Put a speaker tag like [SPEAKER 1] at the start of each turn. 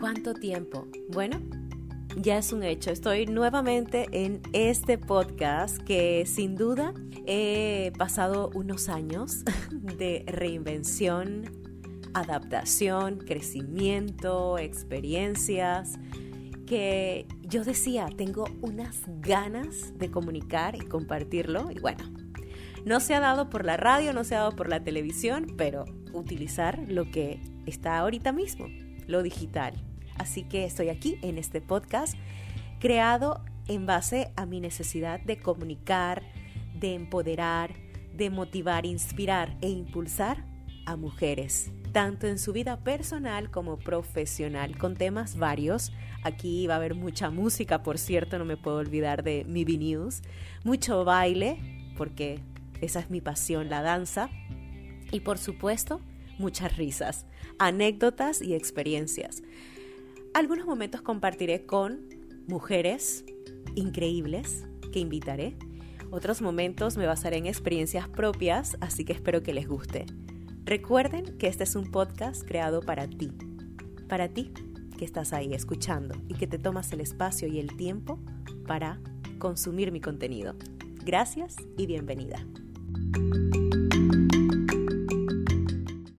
[SPEAKER 1] ¿Cuánto tiempo? Bueno, ya es un hecho. Estoy nuevamente en este podcast que sin duda he pasado unos años de reinvención, adaptación, crecimiento, experiencias que yo decía, tengo unas ganas de comunicar y compartirlo y bueno, no se ha dado por la radio, no se ha dado por la televisión, pero utilizar lo que está ahorita mismo, lo digital. Así que estoy aquí en este podcast creado en base a mi necesidad de comunicar, de empoderar, de motivar, inspirar e impulsar a mujeres, tanto en su vida personal como profesional, con temas varios. Aquí va a haber mucha música, por cierto, no me puedo olvidar de mi News, mucho baile, porque esa es mi pasión, la danza. Y por supuesto, muchas risas, anécdotas y experiencias. Algunos momentos compartiré con mujeres increíbles que invitaré. Otros momentos me basaré en experiencias propias, así que espero que les guste. Recuerden que este es un podcast creado para ti, para ti que estás ahí escuchando y que te tomas el espacio y el tiempo para consumir mi contenido. Gracias y bienvenida.